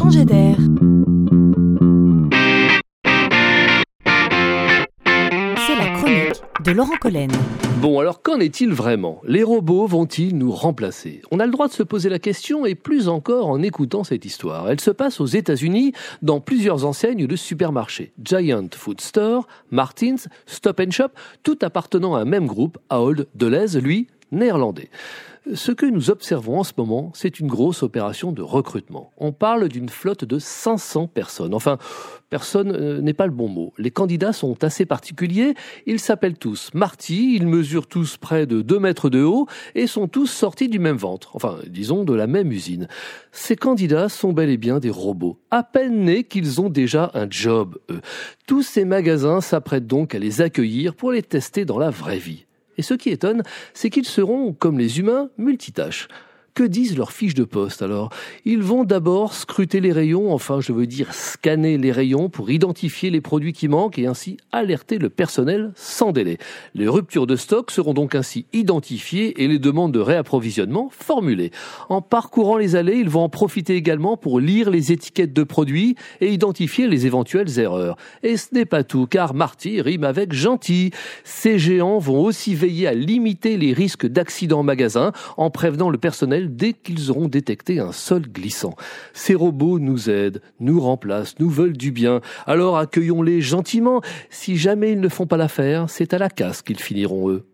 changer d'air. C'est la chronique de Laurent Collen. Bon, alors qu'en est-il vraiment? Les robots vont-ils nous remplacer? On a le droit de se poser la question et plus encore en écoutant cette histoire. Elle se passe aux États-Unis dans plusieurs enseignes de supermarchés. Giant Food Store, Martins, Stop and Shop, tout appartenant à un même groupe, Ahold Deleuze, lui, néerlandais. Ce que nous observons en ce moment, c'est une grosse opération de recrutement. On parle d'une flotte de 500 personnes. Enfin, personne euh, n'est pas le bon mot. Les candidats sont assez particuliers. Ils s'appellent tous Marty, ils mesurent tous près de 2 mètres de haut et sont tous sortis du même ventre. Enfin, disons de la même usine. Ces candidats sont bel et bien des robots. À peine nés qu'ils ont déjà un job, eux. Tous ces magasins s'apprêtent donc à les accueillir pour les tester dans la vraie vie. Et ce qui étonne, c'est qu'ils seront, comme les humains, multitâches. Que disent leurs fiches de poste alors? Ils vont d'abord scruter les rayons, enfin je veux dire scanner les rayons pour identifier les produits qui manquent et ainsi alerter le personnel sans délai. Les ruptures de stock seront donc ainsi identifiées et les demandes de réapprovisionnement formulées. En parcourant les allées, ils vont en profiter également pour lire les étiquettes de produits et identifier les éventuelles erreurs. Et ce n'est pas tout, car Marty rime avec gentil. Ces géants vont aussi veiller à limiter les risques d'accidents en magasin en prévenant le personnel dès qu'ils auront détecté un sol glissant. Ces robots nous aident, nous remplacent, nous veulent du bien. Alors accueillons-les gentiment. Si jamais ils ne font pas l'affaire, c'est à la casse qu'ils finiront eux.